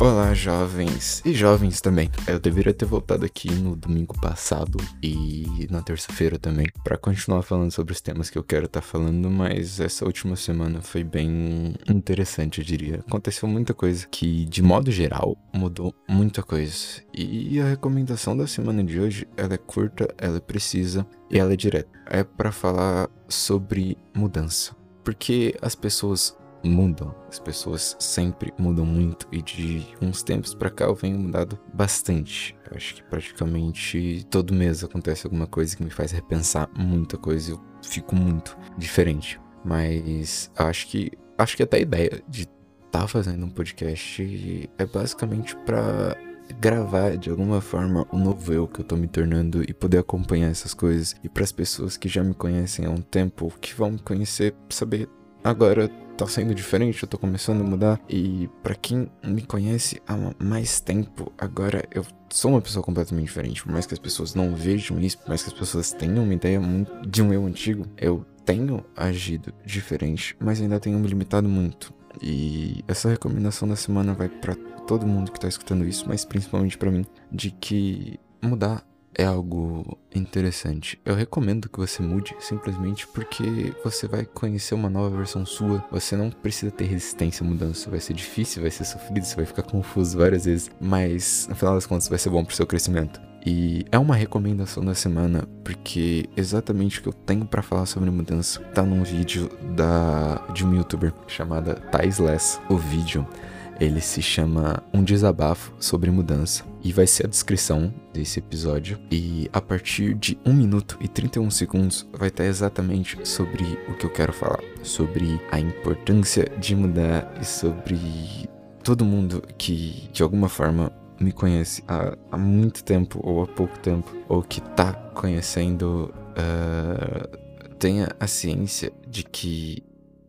Olá, jovens e jovens também. Eu deveria ter voltado aqui no domingo passado e na terça-feira também para continuar falando sobre os temas que eu quero estar tá falando, mas essa última semana foi bem interessante, eu diria. Aconteceu muita coisa que, de modo geral, mudou muita coisa. E a recomendação da semana de hoje, ela é curta, ela é precisa e ela é direta. É para falar sobre mudança. Porque as pessoas mudam. As pessoas sempre mudam muito e de uns tempos para cá eu venho mudado bastante. Eu acho que praticamente todo mês acontece alguma coisa que me faz repensar muita coisa. Eu fico muito diferente. Mas acho que acho que até a ideia de estar tá fazendo um podcast é basicamente para gravar de alguma forma o novo eu que eu tô me tornando e poder acompanhar essas coisas e para as pessoas que já me conhecem há um tempo, que vão me conhecer, saber agora tá sendo diferente, eu tô começando a mudar. E para quem me conhece há mais tempo, agora eu sou uma pessoa completamente diferente. Por mais que as pessoas não vejam isso, por mais que as pessoas tenham uma ideia de um eu antigo, eu tenho agido diferente, mas ainda tenho me limitado muito. E essa recomendação da semana vai para todo mundo que tá escutando isso, mas principalmente para mim, de que mudar é algo interessante. Eu recomendo que você mude simplesmente porque você vai conhecer uma nova versão sua. Você não precisa ter resistência à mudança. Vai ser difícil, vai ser sofrido, você vai ficar confuso várias vezes, mas no final das contas vai ser bom pro seu crescimento. E é uma recomendação da semana porque exatamente o que eu tenho para falar sobre mudança tá num vídeo da de um youtuber chamada Thais Less. O vídeo ele se chama Um Desabafo sobre Mudança e vai ser a descrição desse episódio. E a partir de 1 minuto e 31 segundos vai estar exatamente sobre o que eu quero falar, sobre a importância de mudar e sobre todo mundo que de alguma forma me conhece há, há muito tempo ou há pouco tempo, ou que tá conhecendo, uh, tenha a ciência de que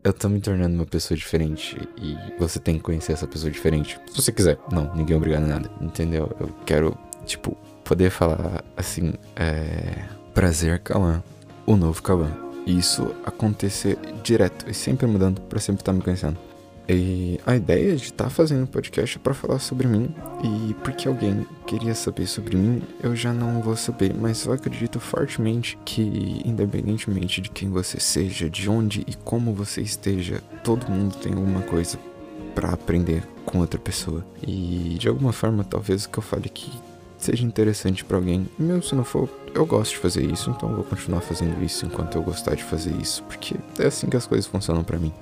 eu tô me tornando uma pessoa diferente e você tem que conhecer essa pessoa diferente. Se você quiser. Não, ninguém é obrigado a nada. Entendeu? Eu quero, tipo, poder falar assim, é. Prazer, Kawan. O novo Kawan. E isso acontecer direto e sempre mudando pra sempre estar tá me conhecendo. E a ideia de estar tá fazendo podcast é para falar sobre mim e porque alguém queria saber sobre mim, eu já não vou saber, mas eu acredito fortemente que independentemente de quem você seja, de onde e como você esteja, todo mundo tem alguma coisa para aprender com outra pessoa. E de alguma forma, talvez o que eu fale aqui seja interessante para alguém. Mesmo se não for, eu gosto de fazer isso, então eu vou continuar fazendo isso enquanto eu gostar de fazer isso, porque é assim que as coisas funcionam para mim.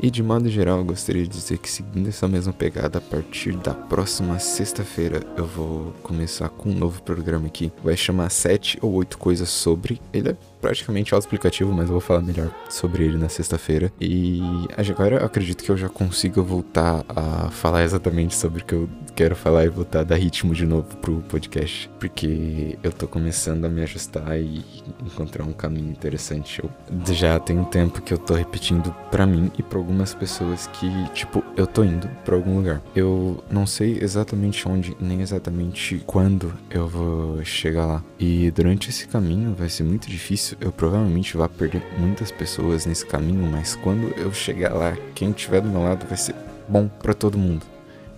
E de modo geral, gostaria de dizer que seguindo essa mesma pegada, a partir da próxima sexta-feira eu vou começar com um novo programa aqui. Vai chamar 7 ou 8 coisas sobre. Ele é praticamente auto-explicativo, mas eu vou falar melhor sobre ele na sexta-feira. E agora eu acredito que eu já consiga voltar a falar exatamente sobre o que eu quero falar e voltar a dar ritmo de novo pro podcast. Porque eu tô começando a me ajustar e encontrar um caminho interessante. Eu já tem um tempo que eu tô repetindo para mim e pra algumas pessoas que, tipo, eu tô indo para algum lugar. Eu não sei exatamente onde, nem exatamente quando eu vou chegar lá. E durante esse caminho vai ser muito difícil. Eu provavelmente vou perder muitas pessoas nesse caminho, mas quando eu chegar lá, quem tiver do meu lado vai ser bom para todo mundo,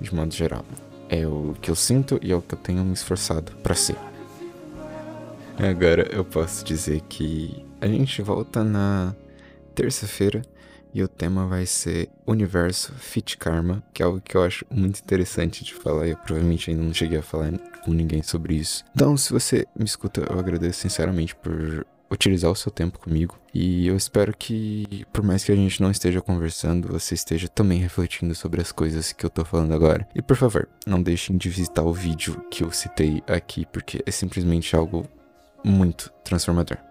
de modo geral. É o que eu sinto e é o que eu tenho me esforçado para ser. Agora eu posso dizer que a gente volta na terça-feira e o tema vai ser Universo Fit Karma, que é algo que eu acho muito interessante de falar. Eu provavelmente ainda não cheguei a falar com ninguém sobre isso. Então, se você me escuta, eu agradeço sinceramente por utilizar o seu tempo comigo. E eu espero que, por mais que a gente não esteja conversando, você esteja também refletindo sobre as coisas que eu tô falando agora. E por favor, não deixem de visitar o vídeo que eu citei aqui, porque é simplesmente algo muito transformador.